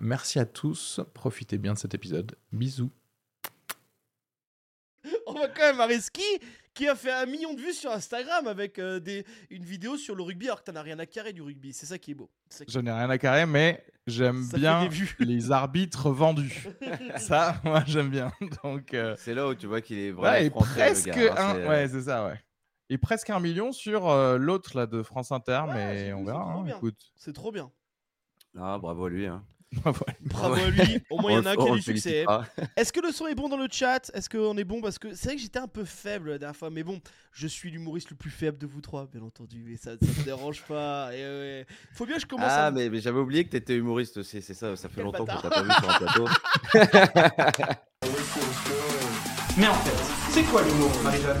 Merci à tous, profitez bien de cet épisode. Bisous. On va quand même à Reski qui a fait un million de vues sur Instagram avec euh, des, une vidéo sur le rugby alors que t'en as rien à carrer du rugby. C'est ça qui est beau. Je n'ai rien à carrer, mais j'aime bien les arbitres vendus. Ça, moi, j'aime bien. Donc, euh, C'est là où tu vois qu'il est ouais, vraiment le presque gars, hein, un, euh, ouais, c'est ça, ouais. Et presque un million sur euh, l'autre là de France Inter, Ouais, mais on verra. c'est trop hein, bien. écoute. C'est trop bien. Ah, bravo à lui. Hein. Voilà. Bravo à lui. Au moins, il y en a un qui a du succès. Est-ce que le son est bon dans le chat? Est-ce qu'on est bon? Parce que c'est vrai que j'étais un peu faible la dernière fois. Mais bon, je suis l'humoriste le plus faible de vous trois, bien entendu. Mais ça ne me dérange pas. Et ouais. Faut bien que je commence Ah, à. mais, mais j'avais oublié que t'étais humoriste aussi, c'est ça, ça fait Quel longtemps qu'on bâtard. t'a pas vu sur un plateau. Mais en fait, c'est quoi l'humour, Marie-Jeanne?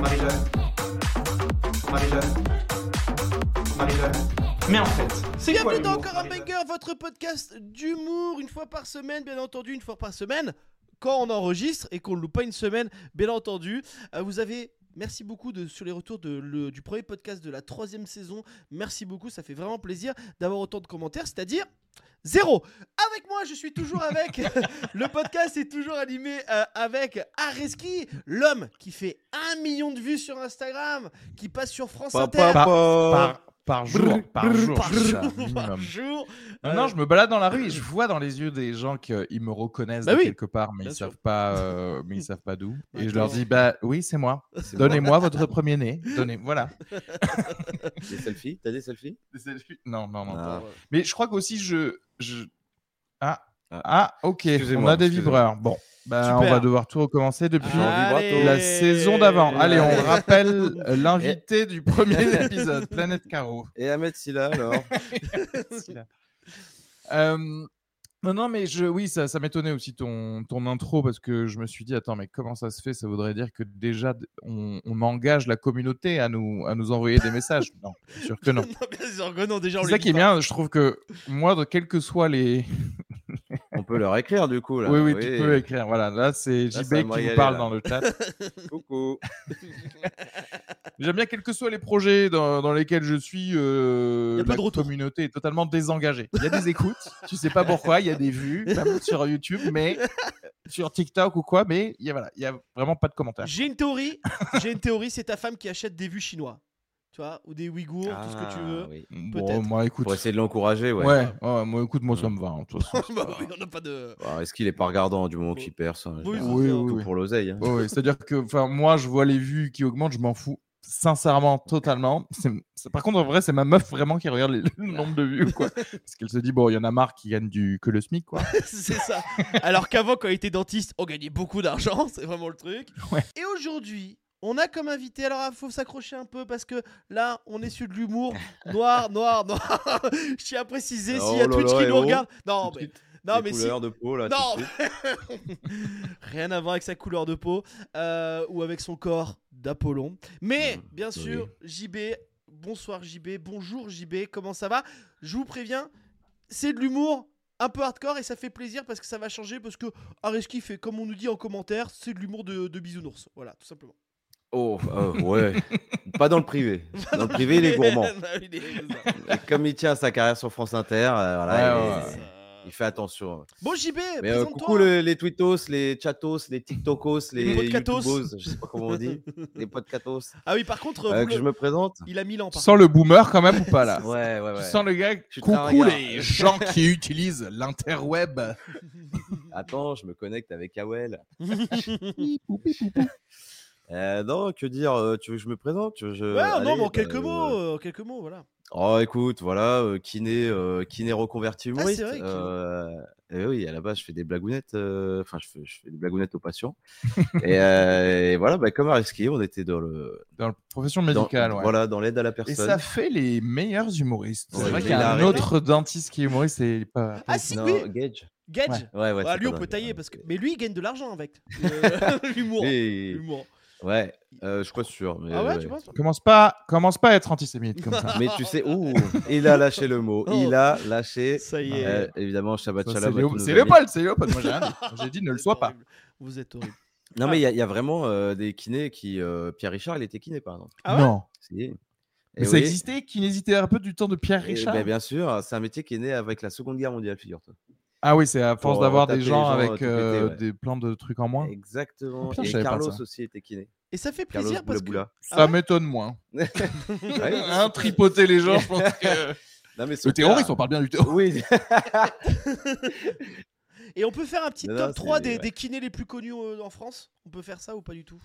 Marie-Jeanne? Marie-Jeanne? Marie-Jeanne? Mais en fait, c'est quoi Bienvenue dans Encore un banger, votre podcast d'humour, une fois par semaine, bien entendu, une fois par semaine, quand on enregistre et qu'on ne loupe pas une semaine, bien entendu. Euh, vous avez. Merci beaucoup de, sur les retours de, le- du premier podcast de la troisième saison. Merci beaucoup, ça fait vraiment plaisir d'avoir autant de commentaires, c'est-à-dire zéro. Avec moi, je suis toujours avec. le podcast est toujours animé euh, avec Areski, l'homme qui fait un million de vues sur Instagram, qui passe sur France Pa, Inter. pa, Par, pa. par, par jour, par jour, par jour. Non, non, je me balade dans la rue et je vois dans les yeux des gens qu'ils me reconnaissent Bah oui, quelque part, mais ils sûr. savent pas, euh, mais ils savent pas d'où. Et je leur dis, bah oui, c'est moi. Donnez-moi votre premier nez. Donnez, voilà. Des selfies? T'as des selfies? Non, non, non. Ah. Mais je crois qu'aussi je, je... Ah, Ah. ah, ok. On a des vibreurs. Bon, bah, on va devoir tout recommencer depuis Allez. la saison d'avant. Allez, on rappelle l'invité du premier épisode, Planète Caro. Et Ahmed Silla alors Euh, non, non, mais je, oui, ça, ça m'étonnait aussi ton, ton intro parce que je me suis dit, attends, mais comment ça se fait? Ça voudrait dire que déjà on, on engage la communauté à nous, à nous envoyer des messages? Non, bien sûr que non. non, bien sûr que non, déjà C'est ça qui est bien. Je trouve que moi, de quels que soient les. Leur écrire du coup là. Oui, oui, tu peux écrire. Voilà, là, c'est JB qui vous régaler, parle là. dans le chat. Coucou. J'aime bien, quels que soient les projets dans, dans lesquels je suis, euh, Y a pas la de communauté est totalement désengagée. Il y a des écoutes, tu sais pas pourquoi, il y a des vues, sur YouTube, mais sur TikTok ou quoi, mais il y a, voilà, il y a vraiment pas de commentaires. J'ai une théorie. J'ai une théorie. C'est ta femme qui achète des vues chinois, tu vois, ou des Ouïghours, tout ce que tu Ah, veux. oui. Bon, moi, écoute, Pour essayer de l'encourager, ouais. ouais, ouais, moi, écoute, moi, ça me va. hein, bah oui, on n'a pas de. Ah, Est-ce qu'il est pas regardant du moment qu'il Oui, Oui, c'est ça. oui, Tout oui. pour l'oseille. hein. C'est-à-dire que enfin, moi, je vois les vues qui augmentent, je m'en fous sincèrement, totalement. Par contre, en vrai, c'est ma meuf vraiment qui regarde les- le nombre de vues, quoi. Parce qu'elle se dit, bon, il y en a marre qui gagnent du... que le SMIC, quoi. c'est ça. Alors qu'avant, quand il était dentiste, on gagnait beaucoup d'argent. C'est vraiment le truc. Ouais. Et aujourd'hui. On a comme invité, alors il faut s'accrocher un peu parce que là, on est sur de l'humour noir, noir, noir. Je tiens à préciser s'il y a Oh Twitch qui nous regarde. Non, mais, non, mais si, couleurs de peau là. Non. Rien à voir avec sa couleur de peau euh, ou avec son corps d'Apollon. Mais Mm, bien sûr, JB, bonsoir JB, bonjour JB, comment ça va? Je vous préviens, c'est de l'humour un peu hardcore et ça fait plaisir parce que ça va changer parce que Areski fait comme on nous dit en commentaire, c'est de l'humour de, de bisounours. Voilà, tout simplement. Oh, euh, ouais. pas dans le privé. Dans le privé, il est gourmand. Et comme il tient sa carrière sur France Inter, euh, voilà, Ouais, il, ouais, est- ouais. il fait attention. Bon JB, Mais euh, coucou le- les twittos, les chatos, les tiktokos, les Les youtubos, je sais pas comment on dit, les podcatos. Ah oui, par contre, Euh, vous que le- je me présente il a 1000 ans. Tu sens le boomer quand même ou pas, là? Ouais, ouais, Tu ouais. sens le gars Coucou les gens qui utilisent l'interweb? Attends, je me connecte avec Awel. Euh, non, que dire euh, Tu veux que je me présente? Je- Ouais, non, mais en bah, quelques euh, mots, euh, en quelques mots, voilà. Oh, écoute, voilà, kiné, euh, kiné reconverti Ah, c'est humoriste. vrai, kiné. euh, et oui, à la base, je fais des blagounettes. euh, Enfin, je, fais, je fais des blagounettes aux patients. et, euh, et voilà, bah, comme à risquer, on était dans le. Dans la profession dans- médicale, ouais. Voilà, dans l'aide à la Et personne. ça fait les meilleurs humoristes. Ouais, c'est vrai qu'il y a un autre dentiste qui est humoriste et il est pas. Ah si, non, oui, Gage. Gage. Ouais. Ouais, ouais. Bah, c'est lui, on peut tailler parce que. Mais lui, il gagne de l'argent avec euh, l'humour. Et- L'humour. Ouais, euh, je pas sûr. Mais, Ah ouais, ouais. tu penses? Commence pas, commence pas à être antisémite comme ça. Mais tu sais, ouh, il a lâché le mot. Oh. Il a lâché. Ça y est. Euh, évidemment, Shabbat Ça, Shalom. c'est. Léopold, c'est Léopold. Moi j'ai rien dit. J'ai dit ne le sois pas. Vous êtes horrible. Non, mais il y, a- il y a vraiment euh, des kinés qui. euh, Pierre Richard, il était kiné, par exemple. Ah ouais? Non. Si. Mais Eh ça oui. existait, kinésithérapeute du temps de Pierre Richard? ben, bien sûr, c'est un métier qui est né avec la Seconde Guerre mondiale, figure-toi. Ah oui, c'est à force Pour, d'avoir des gens gens, avec péter, euh, ouais. des plein de trucs en moins. Exactement. Oh, putain, Et Carlos ça. aussi était kiné. Et ça fait Carlos plaisir parce que. Ça Ah ouais m'étonne moins. Hein, tripoter les gens, je pense que. Non, mais son Le terroriste, on parle bien du terroriste. Oui, Et on peut faire un petit Non, top non, 3 c'est- des, ouais. des kinés les plus connus euh, en France? On peut faire ça ou pas du tout?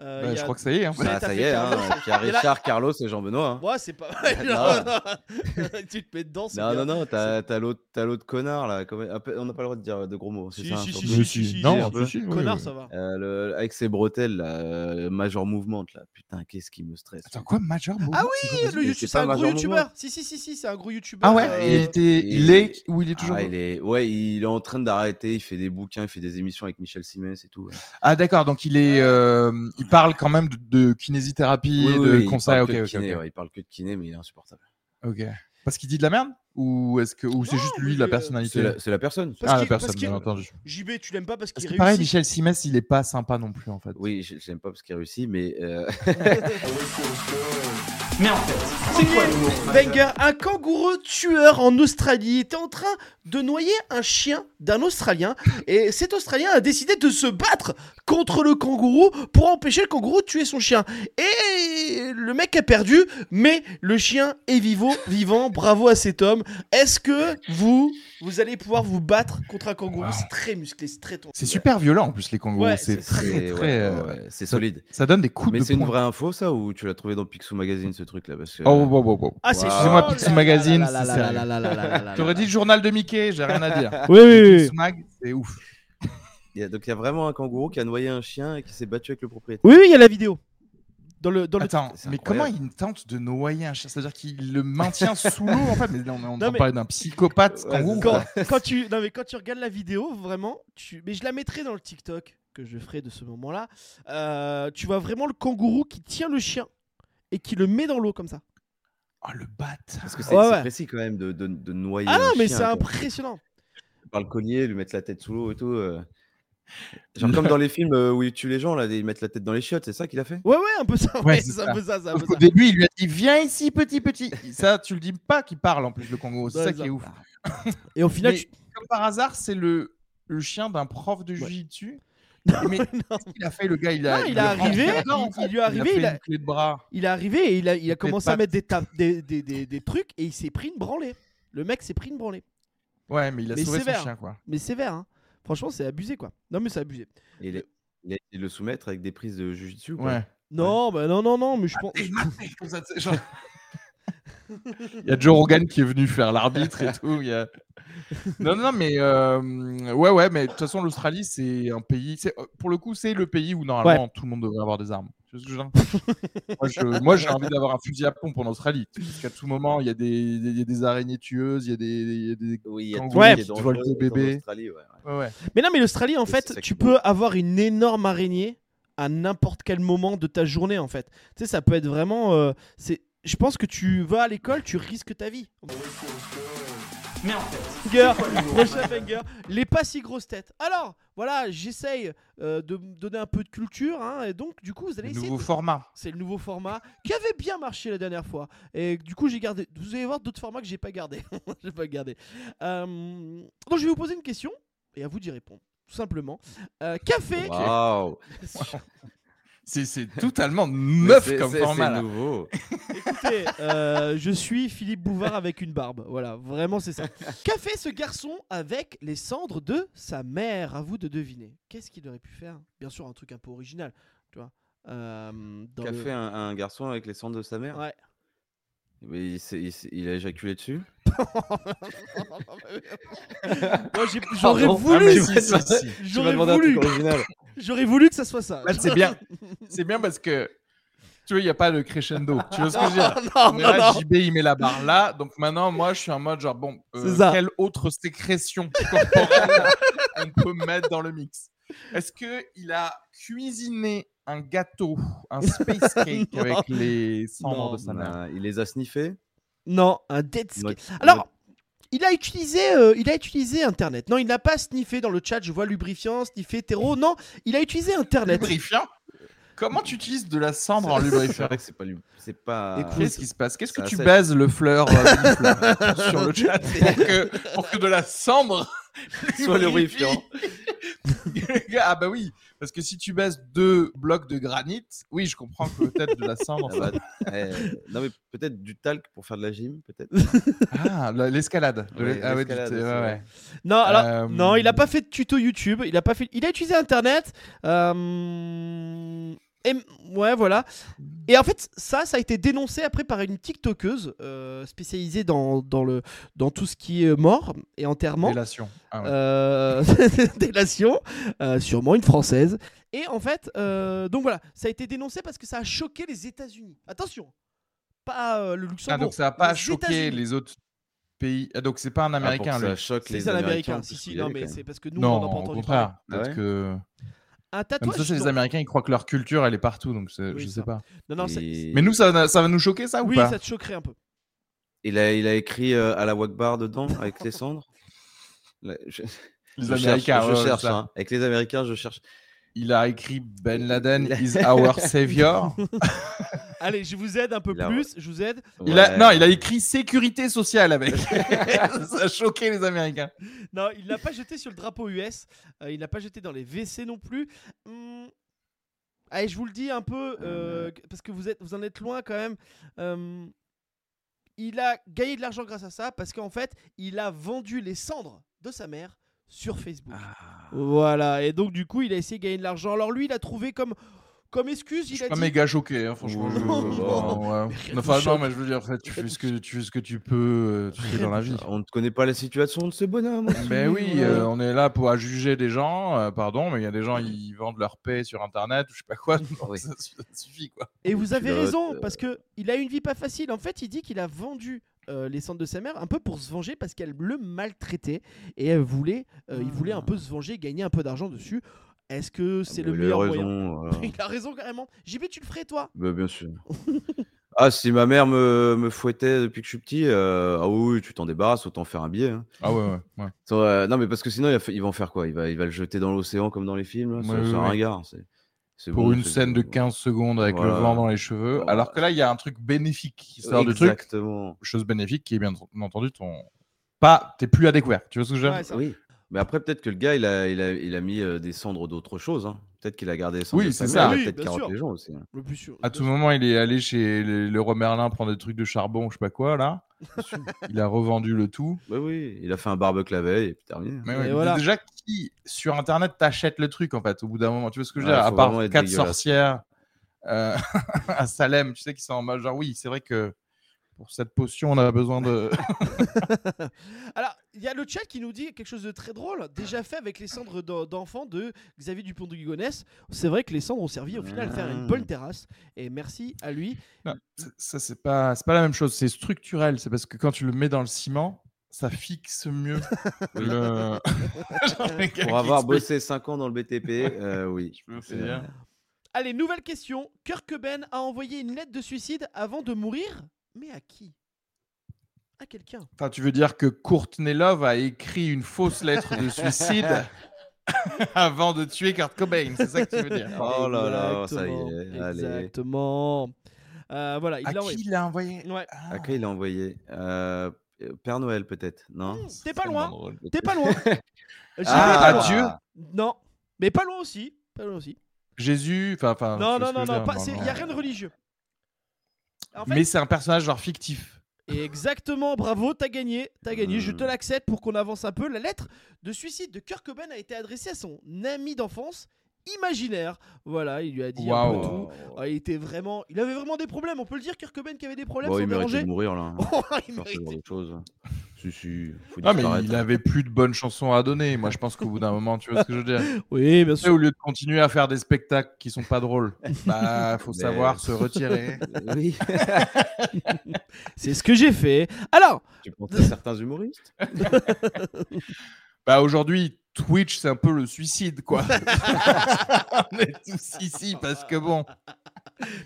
Euh, Bah, je a- crois que ça y est. hein. Bah, ça y est, hein, Pierre Il y a la- Richard, Carlos et Jean-Benoît. hein. Ouais, c'est pas. tu te mets dedans, c'est Non, non, non, t'as l'autre t'as l'autre connard là. On n'a pas le droit de dire de gros mots. c'est Si, ça, si, un si, si, non, Connard, ça va. Euh, le- avec ses bretelles, là, euh, Major Movement, là. Putain, qu'est-ce qui me stresse. Attends, quoi, Major Movement, Ah Oui, le c'est un gros youtubeur. Si, si, si, si, c'est un gros youtubeur. Ah ouais, il, était, il est ou il est toujours. Ah, il est, ouais, il est en train d'arrêter. Il fait des bouquins, il fait des émissions avec Michel Simès et tout. Ah d'accord, donc il est, parle quand même de, de kinésithérapie, Oui, et oui, de oui, il conseils. parle kiné, ouais, il parle que de kiné, mais il est insupportable. Ok. Parce qu'il dit de la merde? Ou est-ce que ou c'est juste lui la personnalité? C'est la, c'est la personne. Parce Ah la personne, bien entendu. JB, tu l'aimes pas parce Parce qu'il que pareil, réussit. Michel Simès, il est pas sympa non plus en fait. Oui, je, je l'aime pas parce qu'il réussit, mais euh, Mais en fait, c'est quoi Wenger, un kangourou tueur en Australie était en train de noyer un chien d'un Australien et cet Australien a décidé de se battre contre le kangourou pour empêcher le kangourou de tuer son chien. Et le mec a perdu, mais le chien est vivant, vivant. Bravo à cet homme. Est-ce que vous, vous allez pouvoir vous battre contre un kangourou? Wow. C'est très musclé, c'est très ton. C'est super violent en plus les kangourous. Ouais, c'est très très. ouais, euh, ouais, c'est solide. Ça donne des coups Mais de c'est une vraie info, ça, ou tu l'as trouvé dans Picsou Magazine, ce truc-là? Parce que... Oh, oh, oh, oh. Ah, c'est Excusez-moi, oh Picsou là Magazine, là là là là là là là là là là. dit le journal de Mickey, j'ai rien à dire. Oui, oui, oui. Picsou Mag, c'est ouf. Donc il y a vraiment un kangourou qui a noyé un chien et qui s'est battu avec le propriétaire. Oui, oui, il y a la vidéo. Dans le, dans le... Attends, mais comment il tente de noyer un chien? C'est-à-dire qu'il le maintient sous l'eau en fait? Mais on mais- parler d'un psychopathe Ouais, kangourou. quand, quand tu non mais quand tu regardes la vidéo vraiment tu mais je la mettrai dans le TikTok que je ferai de ce moment-là euh, tu vois vraiment le kangourou qui tient le chien et qui le met dans l'eau comme ça Oh le bat. Parce que c'est Ouais, c'est ouais. précis quand même de, de, de noyer ah non un mais c'est impressionnant Par le collier, lui mettre la tête sous l'eau et tout. euh. Genre comme dans les films euh, où ils tuent les gens, là, ils mettent la tête dans les chiottes, c'est ça qu'il a fait? Ouais ouais un peu ça Ouais, ouais, c'est c'est un ça. peu ça c'est un peu Au ça début, il lui a dit Viens ici, petit, petit. Ça, tu le dis pas qu'il parle en plus, le kangourou. C'est Ouais, ça ça. qui est ouf. et au final Mais tu- comme par hasard, c'est le, le chien d'un prof de Ouais. jiu-jitsu. Non, Mais qu'il a fait, le gars? Il a, Non, il a est arrivé, il- il lui est arrivé, a fait il a- de bras. il est arrivé et il a, il a commencé à mettre des, tapes- des, des, des, des trucs et il s'est pris une branlée le mec s'est pris une branlée Ouais, mais il a Mais sauvé sévère. son chien, quoi. mais sévère hein. Franchement c'est abusé quoi non mais c'est abusé Et il, a, il a essayé de le soumettre avec des prises de jujitsu. Ouais. non bah non non non mais je pense sais, genre- Il y a Joe Rogan qui est venu faire l'arbitre et tout. il y a- Non, non, mais euh, ouais, ouais, mais de toute façon, l'Australie, c'est un pays. c'est- Pour le coup, c'est le pays où normalement tout le monde devrait avoir des armes. Tu vois ce que je veux dire? Moi, je- moi, j'ai envie d'avoir un fusil à pompe en Australie. Parce qu'à tout moment, il y, a des, il y a des araignées tueuses, il y a des. il y a des- Oui, il y a Kangourou tout Ouais. qui volent des bébés. Australie, ouais, ouais. Ouais, ouais. Mais non, mais l'Australie, en fait, tu peux avoir une énorme araignée à n'importe quel moment de ta journée, en fait. Tu sais, ça peut être vraiment. euh, c'est, je pense que tu vas à l'école, tu risques ta vie. Mais en fait, quoi. Les pas si grosses têtes. Alors, voilà, j'essaye euh, de me donner un peu de culture, hein, et donc, du coup, vous allez Le essayer. nouveau de- format. C'est le nouveau format qui avait bien marché la dernière fois. Et du coup, j'ai gardé. Vous allez voir d'autres formats que j'ai pas gardé. j'ai pas gardé. Euh, Donc, je vais vous poser une question et à vous d'y répondre. Tout simplement. Euh, café. Waouh C'est totalement neuf comme format. C'est nouveau. Écoutez, euh, je suis Philippe Bouvard avec une barbe. Voilà, vraiment c'est ça. Qu'a fait ce garçon avec les cendres de sa mère? À vous de deviner. Qu'est-ce qu'il aurait pu faire? Bien sûr, un truc un peu original, tu vois. Euh, Qu'a le- fait un, un garçon avec les cendres de sa mère? Ouais. Mais il, s'est- il s'est- il a éjaculé dessus? Moi, j'ai- j'aurais Pardon. voulu, Ah, mais tu si, m'as- si, si. Tu m'as j'aurais demandé un voulu, truc original. j'aurais voulu que ça soit ça. Fait, c'est bien. C'est bien parce que tu vois, il n'y a pas de crescendo. Tu vois ce que je veux dire? Non, Mais non, là, non. JB, il met la barre là. Donc maintenant, moi, je suis en mode genre, bon, euh, C'est ça. quelle autre sécrétion corporelle on peut mettre dans le mix? Est-ce qu'il a cuisiné un gâteau, un space cake avec les cendres Non. de sa mère? il les a sniffés Non, un dead skate. Alors, il a utilisé, euh, il a utilisé Internet. Non, il n'a pas sniffé dans le chat. Je vois lubrifiant, sniffé hétéro. Non, il a utilisé Internet. Lubrifiant Comment tu utilises de la cendre en C'est lubrifiant vrai que c'est pas lui. C'est pas. Qu'est-ce qui se passe? Qu'est-ce que tu baises le fleur euh, bifle sur le chat pour que, pour que de la cendre Soit lubrifie lubrifiant. ah bah oui, parce que si tu baisses deux blocs de granit, oui, je comprends que peut-être de la cendre. Ah bah, eh, non mais peut-être du talc pour faire de la gym, peut-être. Ah, la- l'escalade. ah ouais, ouais. Non, alors, Euh, non, il a pas fait de tuto YouTube. Il a pas fait. Il a utilisé Internet. Euh, Et ouais, voilà. Et en fait, ça, ça a été dénoncé après par une TikTokeuse euh, spécialisée dans, dans, le, dans tout ce qui est mort et enterrement. Délation. Ah ouais. Euh, délation, euh, sûrement une française. Et en fait, euh, donc voilà, ça a été dénoncé parce que ça a choqué les États-Unis. Attention, pas euh, le Ah, Luxembourg. donc ça n'a pas les choqué les autres pays. Ah, donc c'est pas un Ah, américain, lui. ça choque Si, les c'est un américain. Américains. Si, si, non, mais c'est parce que nous, non, on en a pas. Ah Peut-être ouais que. Un Même tatouage ça, c'est les. Américains, ils croient que leur culture, elle est partout. Donc Oui, je ça. sais pas. Non, non, c'est- Et- Mais nous, ça, va- ça va nous choquer, ça ou oui, pas ça te choquerait un peu. Il a, il a écrit euh, à la Wakbar dedans avec les cendres. Là, je, Les je Américains, cherche, ouais, je cherche ça. hein. avec les Américains, je cherche. Il a écrit Ben Laden is our savior. Allez, je vous aide un peu Il a- plus. Je vous aide. Il a, non, il a écrit sécurité sociale avec. ça a choqué les Américains. Non, il l'a pas jeté sur le drapeau US. euh, il l'a pas jeté dans les WC non plus. Hum, Allez, je vous le dis un peu euh, parce que vous êtes, vous en êtes loin quand même. Hum, il a gagné de l'argent grâce à ça parce qu'en fait, il a vendu les cendres de sa mère sur Facebook. Ah. Voilà, et donc du coup, il a essayé de gagner de l'argent. Alors lui, il a trouvé comme comme excuse, Je il suis a pas dit méga choqué, hein, franchement. Je- non, ouais. Enfin, non, mais je veux dire, en fait, tu fais ce que tu fais ce que tu peux, euh, tu fais dans la vie. On ne connaît pas la situation de ce bonhomme. aussi, Ben oui, euh, on est là pour à juger des gens, euh, pardon, mais il y a des gens ils vendent leur paix sur internet ou je sais pas quoi, donc Oui. ça, ça suffit quoi. Et vous avez raison, parce que il a une vie pas facile. En fait, il dit qu'il a vendu euh, les cendres de sa mère un peu pour se venger parce qu'elle le maltraitait et elle voulait, euh, il voulait un peu se venger, gagner un peu d'argent dessus. Est-ce que c'est Ah, le il a meilleur raison, moyen voilà. Il a raison carrément. JB, tu le ferais toi? Bah, bien sûr. ah, si ma mère me, me fouettait depuis que je suis petit, euh, ah oui, tu t'en débarrasses, autant faire un billet. hein. Ah ouais, ouais, euh, non, mais parce que sinon, il va, fa- ils vont faire quoi? Il va, il va le jeter dans l'océan comme dans les films. C'est ouais, c'est un ringard. c'est- c'est Pour bon, une c'est- scène de 15 secondes avec le vent dans les cheveux, Voilà. alors que là il y a un truc bénéfique qui sort du truc, Exactement. chose bénéfique qui est bien entendu ton pas, t'es plus à découvert, tu vois ce que je veux dire? Oui. Mais après, peut-être que le gars, il a, il a, il a mis euh, des cendres d'autre chose. hein. Peut-être qu'il a gardé les cendres Oui, c'est ça. il a Oui, peut-être sûr. les gens aussi. hein. Le plus sûr. À tout moment, il est allé chez le, le roi Merlin prendre des trucs de charbon, je sais pas quoi là. il a revendu le tout. Oui, oui, il a fait un barbecue la veille et puis terminé. Mais Et ouais, mais voilà. déjà, qui sur internet t'achète le truc en fait au bout d'un moment? Tu vois ce que je veux Ouais, dire? À part quatre sorcières euh, à Salem, tu sais, qui sont en mode genre oui, c'est vrai que pour cette potion, on a besoin de. Alors, il y a le chat qui nous dit quelque chose de très drôle, déjà fait avec les cendres d'en- d'enfants de Xavier Dupont de Ligonnès. C'est vrai que les cendres ont servi au final à faire une bonne terrasse. Et merci à lui. Non, ça- c'est pas, c'est pas la même chose. C'est structurel. C'est parce que quand tu le mets dans le ciment, ça fixe mieux le. Pour avoir bossé 5 ans dans le BTP, euh, oui. Je peux. Allez, nouvelle question. Kurt Cobain a envoyé une lettre de suicide avant de mourir? Mais à qui? À quelqu'un. Enfin, tu veux dire que Courtney Love a écrit une fausse lettre de suicide avant de tuer Kurt Cobain, c'est ça que tu veux dire Oh là là, ça y est, allez. Exactement. Euh, voilà, il À l'a envoyé. qui il l'a envoyé? Ouais. Ah, À qui il a envoyé? Euh, Père Noël, peut-être Non? Mmh, c'est T'es pas loin. T'es pas loin. J'ai Ah, pas loin. Dieu. Non, mais pas loin aussi. Pas loin aussi. Jésus, enfin, enfin. non, non, non, non, dire pas- Non, c'est- non. y a rien de religieux. En fait, Mais c'est un personnage genre fictif. Exactement, bravo, t'as gagné, t'as gagné, je te Hmm. l'accepte pour qu'on avance un peu. La lettre de suicide de Kurt Cobain a été adressée à son ami d'enfance imaginaire. Voilà, il lui a dit un peu tout. Ah, il était vraiment, il avait vraiment des problèmes. On peut le dire, Kurt Cobain qui avait des problèmes Bon, sans il méritait de mourir là. Oh, il méritait. Si, si, faut Ah, mais il avait plus de bonnes chansons à donner. Moi, je pense qu'au bout d'un moment, tu vois ce que je veux dire. Oui, bien sûr. au lieu de continuer à faire des spectacles qui sont pas drôles, bah, faut Mais- savoir se retirer. Oui. C'est ce que j'ai fait. Alors, tu penses à certains humoristes? Bah, aujourd'hui, Twitch, c'est un peu le suicide, quoi. On est tous ici parce que bon.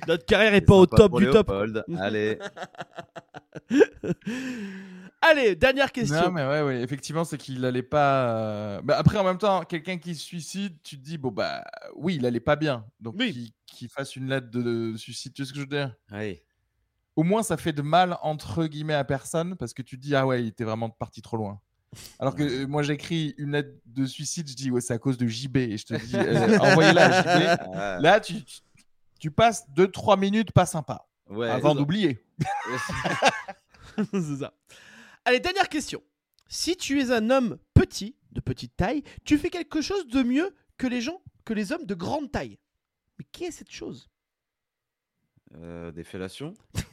notre carrière est pas au top du top. Allez. Allez, dernière question. Non, mais ouais, ouais, effectivement, c'est qu'il allait pas. euh, Bah, après, en même temps, quelqu'un qui se suicide, tu te dis, bon, bah, oui, il allait pas bien. Donc, Oui. qu'il fasse une lettre de, de suicide, tu sais ce que je veux dire? Allez. Au moins, ça fait de mal, entre guillemets, à personne, parce que tu te dis, ah ouais, il était vraiment parti trop loin. Alors que euh, moi, j'écris une lettre de suicide, je dis, ouais, c'est à cause de JB. Et je te dis, euh, envoyez-la à JB. Là, tu, tu- tu passes 2-3 minutes pas sympa ouais. avant d'oublier. C'est ça. Allez, dernière question. Si tu es un homme petit, de petite taille, tu fais quelque chose de mieux que les gens, que les hommes de grande taille. Mais qui est cette chose? Euh, des fellations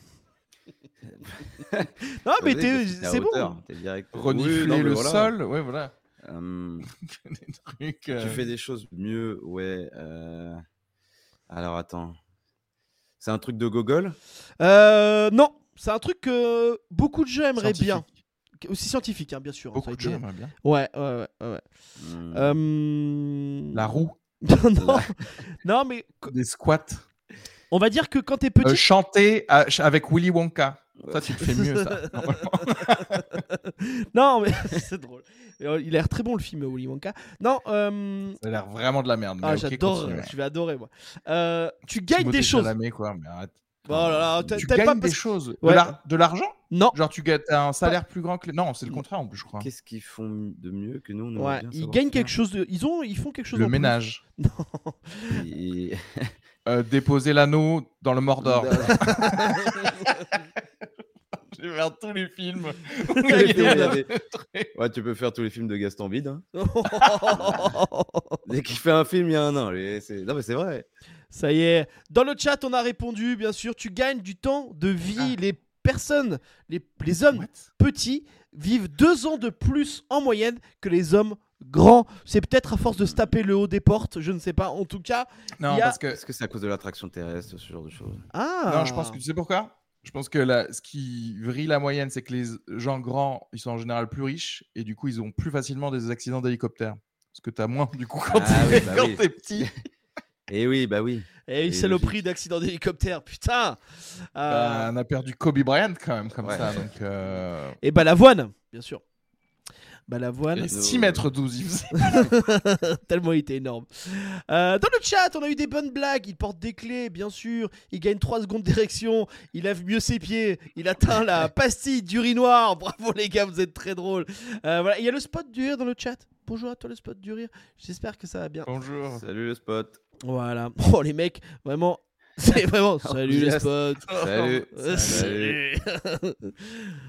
Non, mais c'est hauteur, bon. T'es direct. Renifler Oui, non, mais le voilà. sol, ouais, voilà. Euh, trucs. euh, Tu fais des choses mieux, ouais. euh, Alors attends. C'est un truc de Gogol? Euh, non, c'est un truc que beaucoup de gens aimeraient bien. Aussi scientifique, hein, bien sûr. hein, Beaucoup ça a de été- gens aimeraient bien. Ouais, ouais, ouais. Hmm. Euh, La roue, non, non, mais des squats. on va dire que quand t'es petit. Euh, chanter à- avec Willy Wonka. Ça, tu le fais mieux, ça. non, mais c'est drôle. Euh, Il a l'air très bon le film Willy Wonka. Non, euh, Ça a l'air vraiment de la merde. ah, j'adore, continue. je vais adorer moi. Euh, tu gagnes Timothée des choses. Chalamet, quoi, mais arrête. Oh là Tu t'aimes gagnes pas des parce- choses. Ouais. De l'ar- De l'argent? Non, Genre, tu gagnes un salaire plus grand que les. Non, c'est le contraire en plus, je crois. Qu'est-ce qu'ils font de mieux que nous on ouais, ils gagnent quelque chose de. Ils ont, ils font quelque chose. Le en plus. ménage. Et- Euh, déposer l'anneau dans le Mordor. Je vais faire tous les films. Avait- Ouais, tu peux faire tous les films de Gaston Bide. hein. Dès qu'il fait un film, il y a un an. Non, mais c'est vrai. Ça y est. Dans le chat, on a répondu, bien sûr. Tu gagnes du temps de vie. Les personnes, les, les hommes What? petits vivent deux ans de plus en moyenne que les hommes grands. C'est peut-être à force de se taper le haut des portes, je ne sais pas. En tout cas, Non, a- parce que. Est-ce que c'est à cause de l'attraction terrestre, ce genre de choses? Ah. Non, je pense que tu sais pourquoi? Je pense que la- ce qui vrille la moyenne, c'est que les gens grands, ils sont en général plus riches et du coup, ils ont plus facilement des accidents d'hélicoptère. Parce que tu as moins, du coup, quand Ah t'es oui, bah oui. petit. Eh oui, bah oui. Et Et c'est le logique. prix d'accident d'hélicoptère, putain. Bah, Euh, on a perdu Kobe Bryant quand même, comme Ouais. ça. Donc, euh, Et bah l'avoine, bien sûr. Bah l'avoine. et nous- 6 mètres 12, il faisait. Tellement il était énorme. Euh, dans le chat, on a eu des bonnes blagues. Il porte des clés, bien sûr. Il gagne 3 secondes d'érection. Il lave mieux ses pieds. Il atteint la pastille d'urinoir. Bravo les gars, vous êtes très drôles. Euh, voilà. Il y a le spot du rire dans le chat. Bonjour à toi le spot du rire. J'espère que ça va bien. Bonjour. Salut le spot. Voilà. Oh les mecs, vraiment. C'est vraiment. Salut les Yes. spots. Salut. Euh, Salut. Salut. Mais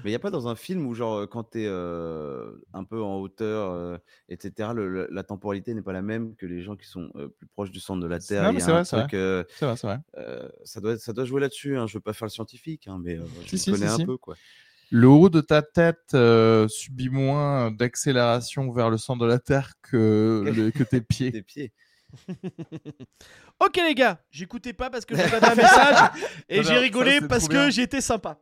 il n'y a pas dans un film où, genre, euh, quand tu es un peu en hauteur, euh, etc., le- le- la temporalité n'est pas la même que les gens qui sont euh, plus proches du centre de la Terre. Non, mais c'est vrai, c'est euh, vrai, vrai. euh, ça, doit, ça doit jouer là-dessus. Hein. Je veux pas faire le scientifique, hein, mais euh, je Si, me si, connais si, un si. peu. Quoi. Le haut de ta tête euh, subit moins d'accélération vers le centre de la Terre que, le- que tes pieds. Tes pieds. Ok les gars, j'écoutais pas parce que j'ai regardé un message et j'ai rigolé ça, parce que j'étais sympa.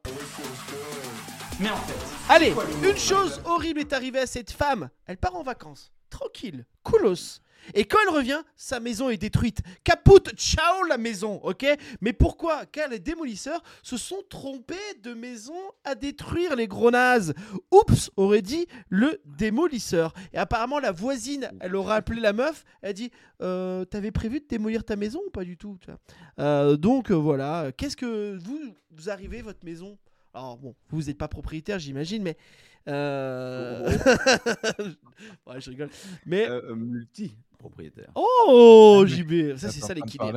Mais en fait, Allez, une chose horrible est arrivée à cette femme. Elle part en vacances, tranquille, coolos. Et quand elle revient, sa maison est détruite. Caput, ciao la maison, ok? Mais pourquoi? Car les démolisseurs se sont trompés de maison à détruire les gros nazes. Oups, aurait dit le démolisseur. Et apparemment, la voisine, elle aura appelé la meuf. Elle a dit euh, T'avais prévu de démolir ta maison ou pas du tout? Euh, Donc euh, voilà. Qu'est-ce que vous, vous arrivez, votre maison? Alors bon, vous n'êtes pas propriétaire, j'imagine, mais euh... ouais, je rigole. Mais euh, multi. Propriétaire. Oh, Ah, JB, ça c'est ça les kinés.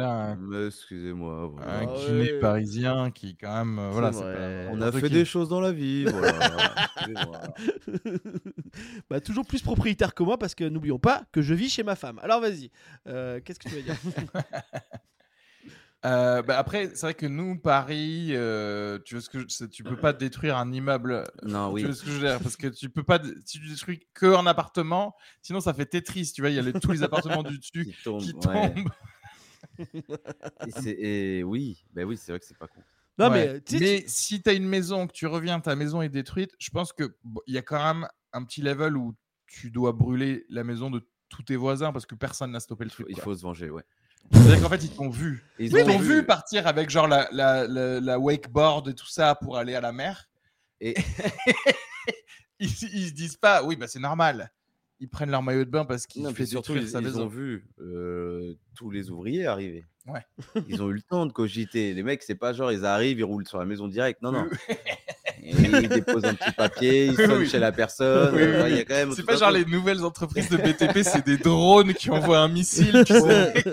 Excusez-moi. voilà. un Ah kiné ouais. parisien qui, quand même, euh, voilà, pas. On a fait qui. des choses dans la vie. Voilà. Bah, toujours plus propriétaire que moi parce que n'oublions pas que je vis chez ma femme. Alors vas-y, Euh, qu'est-ce que tu veux dire? Euh, bah, après, c'est vrai que nous, Paris, euh, tu, vois ce que je- tu peux pas détruire un immeuble. non, oui. Tu vois ce que je veux dire? Parce que tu peux pas. Si tu détruis que un appartement, sinon ça fait Tetris. Tu vois, il y a les- tous les appartements du dessus Qui tombe. qui ouais. tombent. Et, oui, bah oui, c'est vrai que c'est pas con. Non Ouais. mais, Mais si tu as une maison, que tu reviens, ta maison est détruite, je pense que bon, il y a quand même un petit level où tu dois brûler la maison de tous tes voisins parce que personne n'a stoppé le Il faut, truc. il quoi. faut se venger, ouais. C'est-à-dire qu'en fait, ils t'ont vu. Ils t'ont vu partir avec genre la, la, la, la wakeboard et tout ça pour aller à la mer. Et- ils, ils se disent pas, oui, bah c'est normal. Ils prennent leur maillot de bain parce qu'ils fait surtout, ils, ils ont vu euh, tous les ouvriers arriver. Ouais. Ils ont eu le temps de cogiter. Les mecs, c'est pas genre ils arrivent, ils roulent sur la maison direct. Non, non. Et ils déposent un petit papier, ils sonnent Oui. chez la personne. Oui, oui, Enfin, il y a oui. quand même C'est pas genre truc. les nouvelles entreprises de BTP, c'est des drones qui envoient un missile. Tu sais.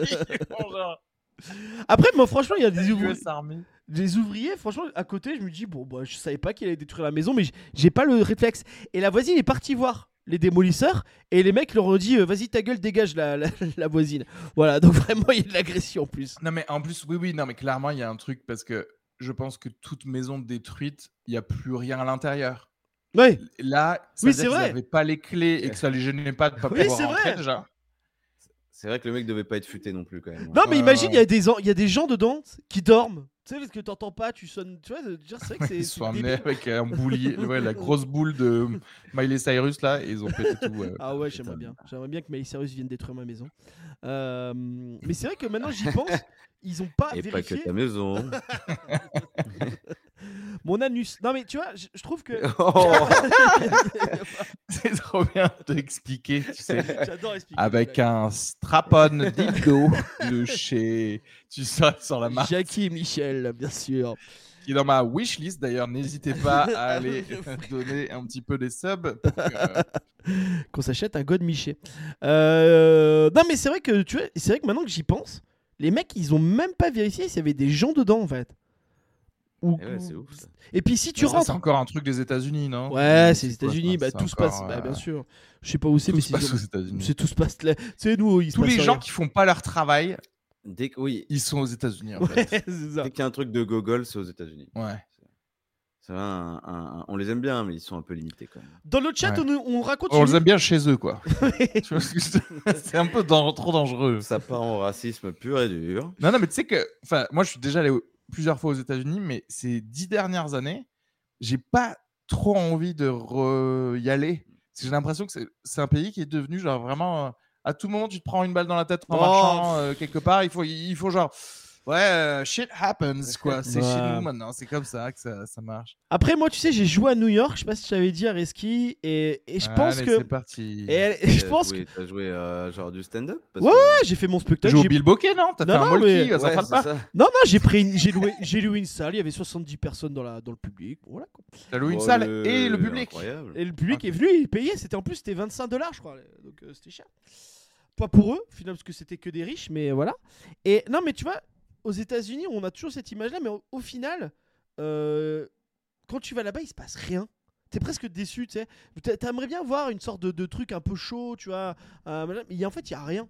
Après, moi franchement, il y a des ouvriers, des ouvriers. Franchement, à côté, je me dis bon, bah, je savais pas qu'il allait détruire la maison, mais j'ai pas le réflexe. Et la voisine est partie voir les démolisseurs et les mecs leur ont dit euh, vas-y ta gueule dégage la, la, la voisine. Voilà, donc vraiment il y a de l'agression en plus. Non, mais en plus, oui, oui, non, mais clairement, il y a un truc parce que je pense que toute maison détruite, il n'y a plus rien à l'intérieur. Ouais. Là, ça Oui, veut dire c'est qu'ils vrai. n'avaient pas les clés et que ça les gênait pas de pas Oui, pouvoir c'est rentrer vrai. déjà. C'est vrai que le mec devait pas être futé non plus quand même. Non mais imagine, il y a des en- il y a des gens dedans qui dorment. Tu sais parce que t'entends pas, tu sonnes. Tu vois, c'est vrai que c'est. Ils sont amenés débile. avec un boulier, ouais, la grosse boule de Miley Cyrus là, et ils ont pété tout. ouais. Ah ouais, Putain. j'aimerais bien. J'aimerais bien que Miley Cyrus vienne détruire ma maison. Euh, mais c'est vrai que maintenant j'y pense, ils ont pas Et pas que vérifié ta maison. Mon anus. Non mais tu vois, je, je trouve que Oh, C'est trop bien de expliquer, tu sais. j'adore expliquer. Avec un strap-on dildo de chez. Tu sais, sur la marque Jackie et Michel, bien sûr. qui est dans ma wishlist d'ailleurs. N'hésitez pas à aller donner un petit peu des subs. Qu'on s'achète un God Miché. Euh, Non mais c'est vrai que tu vois, c'est vrai que maintenant que j'y pense, les mecs ils ont même pas vérifié s'il y avait des gens dedans en fait. Ou- Eh ouais, c'est ouf. ça. Et puis si tu Ça, rentres C'est encore un truc des États-unis, non? Ouais, c'est les États-Unis, ça bah, tout se encore, passe, bah, euh, bien sûr. Je sais pas où c'est, mais c'est passe aux États-Unis. c'est tout se passe là. C'est nous, Tous les gens rien. qui font pas leur travail, Dès que- oui, ils sont aux États-Unis. En Ouais, fait. ça. dès qu'il y a un truc de gogol, c'est aux États-Unis. Ouais. Un- un- un- on les aime bien, mais ils sont un peu limités quand même. Dans le chat, Ouais. on, on raconte. On les aime bien chez eux, quoi. C'est un peu trop dangereux. Ça part en racisme pur et dur. Non, non, mais tu sais que, enfin, moi, je suis déjà allé au- plusieurs fois aux États-Unis, mais ces dix dernières années, j'ai pas trop envie de re- y aller. J'ai l'impression que c'est- c'est un pays qui est devenu genre vraiment. euh, à tout moment, tu te prends une balle dans la tête en Oh. marchant euh, quelque part. Il faut, il faut genre. Ouais, euh, shit happens, quoi. C'est chez Ouais. nous maintenant. C'est comme ça que ça, ça marche. Après, moi, tu sais, j'ai joué à New York. Je sais pas si je t'avais dit à Reski, et, et je pense Allez, que. C'est parti. Et elle- je T'as pense que. joué- T'as joué euh, genre du stand-up parce Ouais, que- Ouais, j'ai fait mon Tu spectacle. j'ai- Bill Bokeh, non? T'as Non, fait un non, molki mais- Ouais, Central c'est Park ça. Non, non, j'ai pris, une- j'ai loué, j'ai loué une salle. Il y avait 70 personnes dans, la, dans le public. Voilà. quoi. T'as loué une Oh, salle et le public. Incroyable. Et le public est venu, il payait. C'était en plus, c'était 25 dollars, je crois. Donc euh, c'était cher. Pas pour eux, finalement, parce que c'était que des riches, mais voilà. Et non, mais tu vois, aux États-Unis, on a toujours cette image-là, mais au, au final, euh, quand tu vas là-bas, il se passe rien. T'es presque déçu, tu sais. T'a- T'aimerais bien voir une sorte de, de truc un peu chaud, tu vois. euh, mais en fait, il y a rien.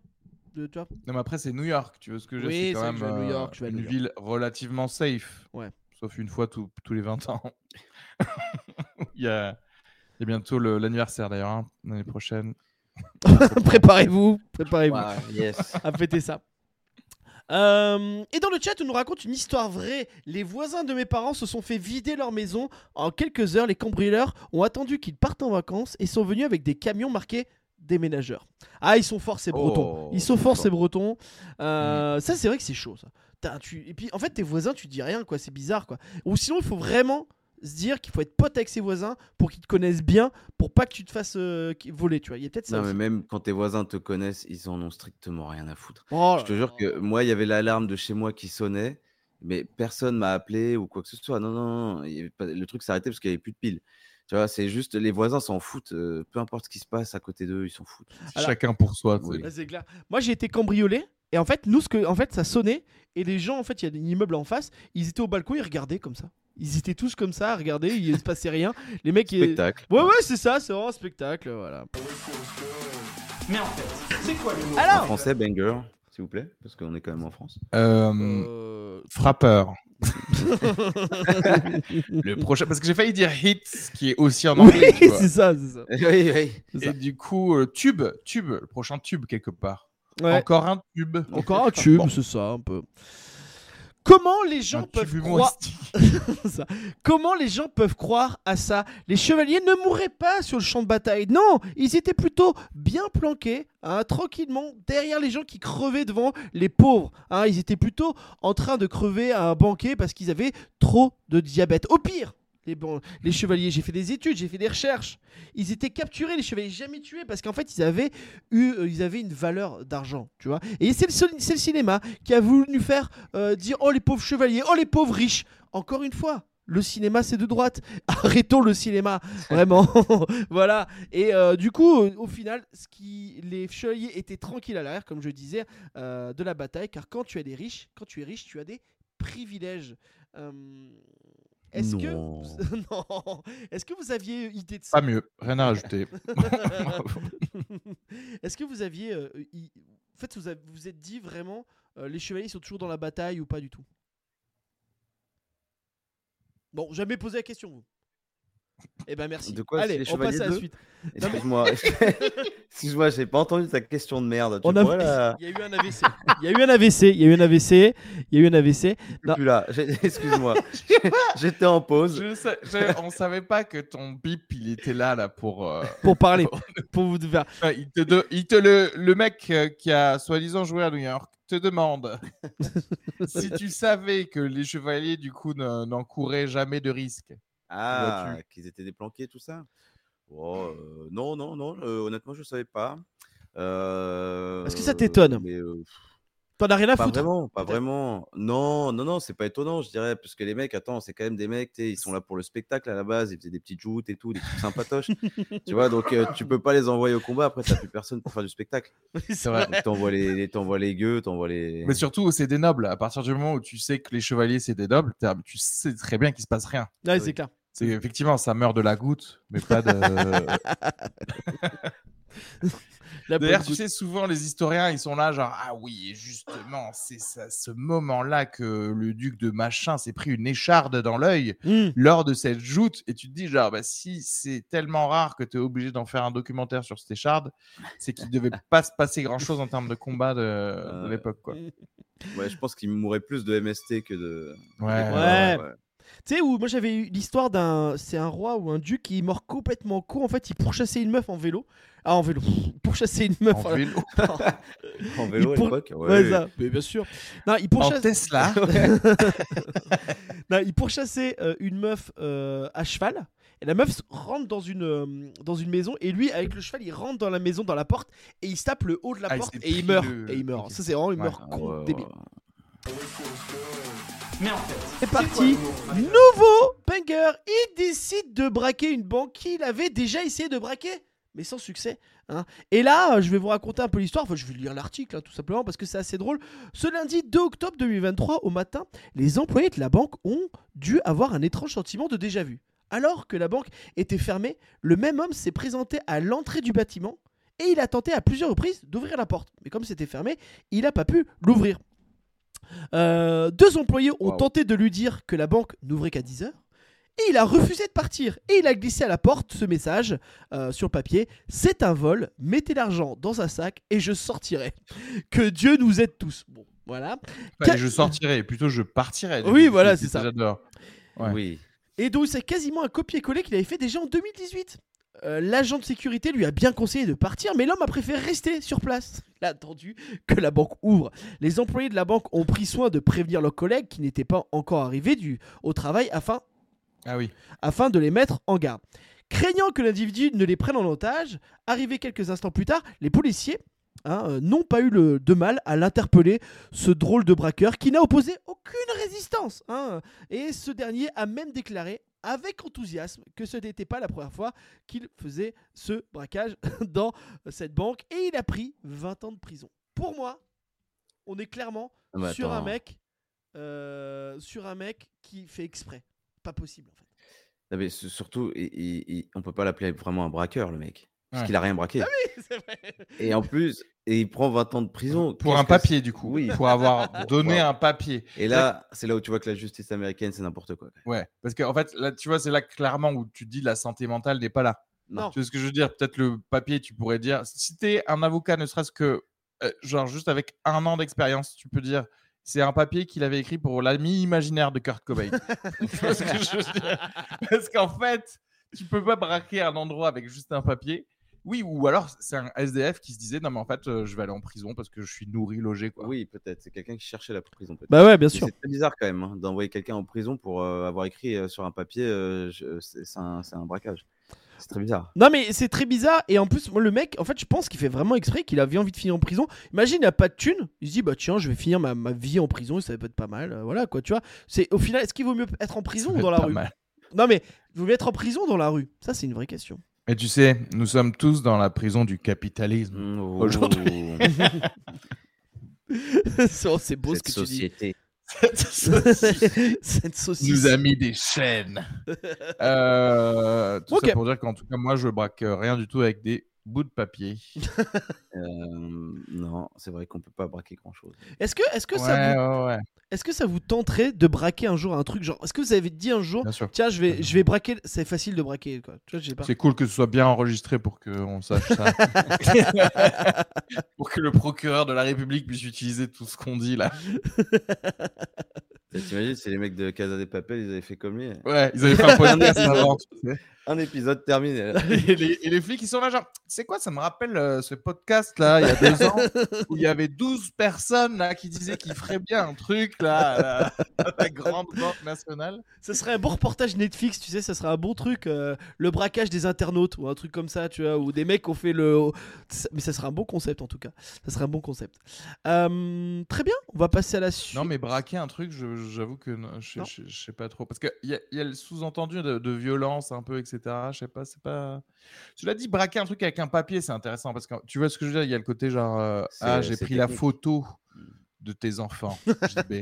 De, tu vois. Non, mais après, c'est New York, tu veux ce que je veux Oui, dire, c'est quand même New euh, York, je une New York. ville relativement safe. Ouais. Sauf une fois tous tous les 20 ans. il, y a, il y a bientôt le- l'anniversaire d'ailleurs, hein, l'année prochaine. préparez-vous, préparez-vous Wow, yes. à fêter ça. Euh, et dans le chat, on nous raconte une histoire vraie. Les voisins de mes parents se sont fait vider leur maison. En quelques heures, les cambrioleurs ont attendu qu'ils partent en vacances et sont venus avec des camions marqués déménageurs. Ah, ils sont forts ces bretons. Oh, ils sont forts fort. ces bretons. Euh, Ça, c'est vrai que c'est chaud. Ça. Tu- Et puis, en fait, tes voisins, tu dis rien, quoi. C'est bizarre, quoi. Ou sinon, il faut vraiment se dire qu'il faut être pote avec ses voisins pour qu'ils te connaissent bien, pour pas que tu te fasses euh, voler, tu vois. Il y a peut-être ça. Non, mais aussi. même quand tes voisins te connaissent, ils en ont strictement rien à foutre. Oh Je te jure que moi, il y avait l'alarme de chez moi qui sonnait, mais personne m'a appelé ou quoi que ce soit. Non, non, non, il y avait pas- le truc s'arrêtait parce qu'il n'y avait plus de piles. Tu vois, c'est juste les voisins s'en foutent. euh, peu importe ce qui se passe à côté d'eux, ils s'en foutent. Alors- Chacun pour soi. Oui. Ouais, c'est clair. Moi, j'ai été cambriolé. Et en fait, nous, ce que, en fait, ça sonnait. Et les gens, en fait, il y a un immeuble en face. Ils étaient au balcon, ils regardaient comme ça. Ils étaient tous comme ça, à regarder. Il se passait rien. Les mecs, ils... Spectacle. ouais, ouais, c'est ça. C'est vraiment un spectacle. Voilà. Mais en fait, c'est quoi le mot En Alors, français, banger, s'il vous plaît, parce qu'on est quand même en France. Euh, euh, Frappeur. le prochain, parce que j'ai failli dire hit, qui est aussi en anglais. oui, c'est ça, c'est ça. oui, oui. c'est ça. Et du coup, euh, tube, tube, le prochain tube quelque part. Ouais. Encore un tube. Encore un tube, Bon. c'est ça, un peu. Comment les gens Un peuvent croire. Comment les gens peuvent croire à ça? Les chevaliers ne mouraient pas sur le champ de bataille. Non, ils étaient plutôt bien planqués, hein, tranquillement, derrière les gens qui crevaient devant les pauvres. hein. ils étaient plutôt en train de crever à un banquet parce qu'ils avaient trop de diabète. Au pire, les, chevaliers, j'ai fait des études, j'ai fait des recherches. Ils étaient capturés, les chevaliers jamais tués parce qu'en fait, ils avaient eu, euh, ils avaient une valeur d'argent, tu vois. Et c'est le, cinéma qui a voulu faire euh, dire oh les pauvres chevaliers, oh les pauvres riches. Encore une fois, le cinéma c'est de droite. Arrêtons le cinéma, vraiment. voilà. Et euh, du coup, au final, ce qui, les chevaliers étaient tranquilles à l'arrière, comme je disais, de la bataille, car quand tu es des riches, quand tu es riche, tu as des privilèges. Est-ce que Non. Est-ce que vous aviez idée de ça? Pas mieux, rien à rajouter. Est-ce que vous aviez. euh, i- En fait, vous avez- vous vous êtes dit vraiment, euh, les chevaliers sont toujours dans la bataille ou pas du tout? Bon, jamais posé la question, vous. Eh ben merci. De quoi, Allez, les on passe chevaliers à la suite. Excuse-moi. Excuse-moi, j'ai pas entendu ta question de merde. Tu On a- pourrais la- Il y a eu un AVC. Il y a eu un AVC. Il y a eu un AVC. Il y a eu un AVC. Non. Plus là. Excuse-moi. J'étais en pause. Je sais- je- on savait pas que ton bip, il était là, là pour. euh, Pour parler. pour vous faire. enfin, il te, de- il te le, le mec euh, qui a soi-disant joué à New York te demande si tu savais que les chevaliers du coup ne- n'encouraient jamais de risque. Ah, qu'ils étaient déplanqués, tout ça? Oh, euh, Non, non, non. euh, honnêtement, je savais pas. Euh, Est-ce que ça t'étonne? mais, euh, T'en as rien à Pas foutre. vraiment, pas vraiment. Non, non, non, c'est pas étonnant, je dirais, parce que les mecs, attends, c'est quand même des mecs, ils sont là pour le spectacle à la base, ils faisaient des petites joutes et tout, des trucs sympatoches. tu vois, donc euh, tu peux pas les envoyer au combat, après t'as plus personne pour faire du spectacle. C'est vrai. T'envoies les, les- t'envoies les gueux, t'envoies les. Mais surtout, c'est des nobles. À partir du moment où tu sais que les chevaliers, c'est des nobles, tu sais très bien qu'il se passe rien. Ouais, Oui. c'est clair. C'est effectivement, ça meurt de la goutte, mais pas de. La D'ailleurs, tu sais, souvent les historiens, ils sont là, genre ah oui, et justement, c'est ça, ce moment-là que le duc de machin s'est pris une écharde dans l'œil. Hmm. lors de cette joute, et tu te dis genre bah si c'est tellement rare que tu es obligé d'en faire un documentaire sur cette écharde, c'est qu'il devait pas se passer grand-chose en termes de combat de, de Euh, l'époque quoi. Ouais, je pense qu'ils mourraient plus de MST que de. Ouais. Ouais. Tu sais, où moi j'avais eu l'histoire d'un. C'est un roi ou un duc qui est mort complètement con. En fait, il pourchassait une meuf en vélo. Ah, en vélo. Pourchassait une meuf En vélo, En vélo à pour- l'époque. Ouais, Ouais, ça. Mais bien sûr. Non, il en pourchasse- Tesla. Non, il pourchassait euh, une meuf euh, à cheval. Et la meuf rentre dans une, euh, dans une maison. Et lui, avec le cheval, il rentre dans la maison, dans la porte. Et il se tape le haut de la Ah, porte. Et il meurt. le- Et il meurt. Ça, c'est vraiment, il Ouais. meurt con, ouais, débile. Ouais. Mais en fait, C'est parti. Nouveau banger. Il décide de braquer une banque qu'il avait déjà essayé de braquer, mais sans succès. hein. Et là, euh, je vais vous raconter un peu l'histoire. Enfin, je vais lire l'article, hein, tout simplement, parce que c'est assez drôle. Ce lundi 2 octobre 2023, au matin, les employés de la banque ont dû avoir un étrange sentiment de déjà-vu. Alors que la banque était fermée, le même homme s'est présenté à l'entrée du bâtiment et il a tenté à plusieurs reprises d'ouvrir la porte. Mais comme c'était fermé, il n'a pas pu l'ouvrir. Euh, deux employés ont Wow. tenté de lui dire que la banque n'ouvrait qu'à 10h. Et il a refusé de partir. Et il a glissé à la porte ce message euh, sur le papier. C'est un vol, mettez l'argent dans un sac et je sortirai. Que Dieu nous aide tous. Bon, voilà. Enfin, je sortirais, plutôt je partirais. du Oui, coup, voilà, c'est ça. Ouais. Oui. Et donc c'est quasiment un copier-coller qu'il avait fait déjà en 2018. Euh, L'agent de sécurité lui a bien conseillé de partir, mais l'homme a préféré rester sur place. Il a attendu que la banque ouvre. Les employés de la banque ont pris soin de prévenir leurs collègues qui n'étaient pas encore arrivés du, au travail afin, Ah oui. afin de les mettre en garde. Craignant que l'individu ne les prenne en otage, arrivés quelques instants plus tard, les policiers hein, euh, n'ont pas eu le, de mal à l'interpeller, ce drôle de braqueur qui n'a opposé aucune résistance. hein. Et ce dernier a même déclaré avec enthousiasme que ce n'était pas la première fois qu'il faisait ce braquage dans cette banque et il a pris 20 ans de prison. Pour moi, on est clairement Ah, sur un mec euh, sur un mec qui fait exprès. Pas possible en fait. Non, mais surtout, il- il- il- on peut pas l'appeler vraiment un braqueur, le mec. Parce Ouais. qu'il a rien braqué. Vrai. Et en plus, et il prend 20 ans de prison. Pour un papier, du coup. Oui. Pour avoir donné un papier. Et là, c'est là où tu vois que la justice américaine, c'est n'importe quoi. Ouais. Parce qu'en fait, là, tu vois, c'est là clairement où tu dis la santé mentale n'est pas là. Non. Tu vois ce que je veux dire? Peut-être le papier, tu pourrais dire. Si t'es un avocat, ne serait-ce que, euh, genre, juste avec un an d'expérience, tu peux dire. C'est un papier qu'il avait écrit pour l'ami imaginaire de Kurt Cobain. tu vois ce que je veux dire? Parce qu'en fait, tu peux pas braquer un endroit avec juste un papier. Oui, ou alors c'est un SDF qui se disait non mais en fait euh, je vais aller en prison parce que je suis nourri, logé quoi. Oui, peut-être. C'est quelqu'un qui cherchait la prison. peut-être. Bah ouais, bien sûr. C'est très bizarre quand même hein, d'envoyer quelqu'un en prison pour euh, avoir écrit euh, sur un papier euh, je- c'est un, c'est un braquage. C'est très bizarre. Non mais c'est très bizarre et en plus moi le mec en fait je pense qu'il fait vraiment exprès qu'il avait envie de finir en prison. Imagine il a pas de thune, il se dit bah tiens je vais finir ma, ma vie en prison ça peut être pas mal. euh, voilà quoi tu vois. C'est au final est-ce qu'il vaut mieux être en prison Ça ou dans la pas rue? mal. Non mais il vaut mieux être en prison ou dans la rue? Ça c'est une vraie question. Et tu sais, nous sommes tous dans la prison du capitalisme. Mmh, Aujourd'hui. oh, Oh, c'est beau ce cette que tu dis. société. Cette saucisse. nous a mis des chaînes. Euh, tout ça pour dire qu'en tout cas, moi, je braque rien du tout avec des bouts de papier. Euh, non, c'est vrai qu'on peut pas braquer grand chose. Est-ce que est-ce que ouais, ça vous ouais, ouais, est-ce que ça vous tenterait de braquer un jour un truc genre est-ce que vous avez dit un jour tiens je vais je vais braquer c'est facile de braquer quoi. Tu vois je sais pas. C'est cool que ce soit bien enregistré pour qu'on sache ça. pour que le procureur de la République puisse utiliser tout ce qu'on dit là. T'imagines, c'est les mecs de Casa des Papel, ils avaient fait comme lui. Ouais, ils avaient fait un podcast avant. Un épisode terminé. et, les, et les flics, ils sont là, genre, c'est quoi, ça me rappelle euh, ce podcast là, il y a deux ans, où il y avait 12 personnes là qui disaient qu'ils feraient bien un truc là, à la, grande banque nationale. Ce serait un bon reportage Netflix, tu sais, ça serait un bon truc, euh, le braquage des internautes ou un truc comme ça, tu vois, ou des mecs ont fait le. Mais ça serait un bon concept en tout cas. Ça serait un bon concept. Euh, très bien, on va passer à la suite. Non, mais braquer un truc, j'avoue que non, je, Non. je- je sais pas trop. Parce qu'il y, y a le sous-entendu de, de violence un peu, etc. Je sais pas, c'est pas. Cela dit, braquer un truc avec un papier, c'est intéressant parce que tu vois ce que je veux dire, il y a le côté genre, euh, ah, j'ai pris la photo de tes enfants, JB.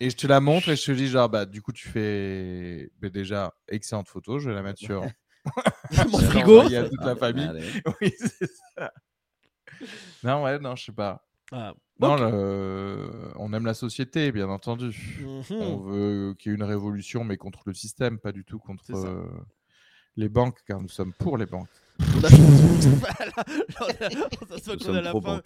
et je te la montre et je te dis genre, bah, du coup, tu fais bah, déjà excellente photo, je vais la mettre sur Mon frigo. l'envoyer à toute Ah, la famille. allez. oui, c'est ça. Non, ouais, non, je sais pas. Ah, Non, le- on aime la société, bien entendu. Mhm. On veut qu'il y ait une révolution, mais contre le système, pas du tout contre les banques, car nous sommes pour les banques. On a- qu'on la fin.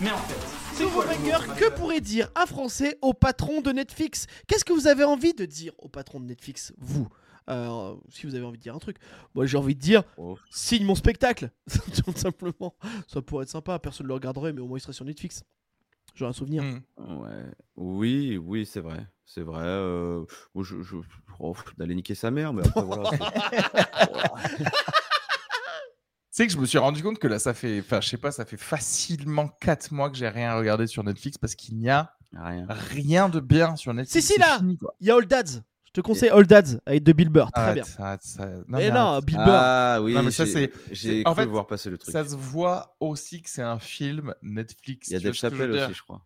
Mais en fait, c'est quoi banger, que pourrait dire un Français au patron de Netflix? Qu'est-ce que vous avez envie de dire au patron de Netflix, vous? Euh, Si vous avez envie de dire un truc. Moi j'ai envie de dire Oh. signe mon spectacle Tout simplement. Ça pourrait être sympa, personne ne le regarderait, mais au moins il serait sur Netflix. J'aurais un souvenir. Ouais. Oui, oui, c'est vrai. C'est vrai. euh, je, je- oh, d'aller niquer sa mère, mais après, voilà. c'est- Tu sais que je me suis rendu compte que là, ça fait, enfin, je sais pas, ça fait facilement 4 mois que j'ai rien regardé sur Netflix parce qu'il n'y a Rien. rien de bien sur Netflix. Si, si, là. Il y a Old Dads. Je te conseille Old Dads avec de Bill Burr. Très Arrête, bien. arrête, ça- non, mais mais non. Bill Burr. Ah oui, Non, mais ça, j'ai- c'est- j'ai c'est- cru fait, voir passer le truc. Ça se voit aussi que c'est un film Netflix. Il y a tu Dave Chappelle aussi, je crois.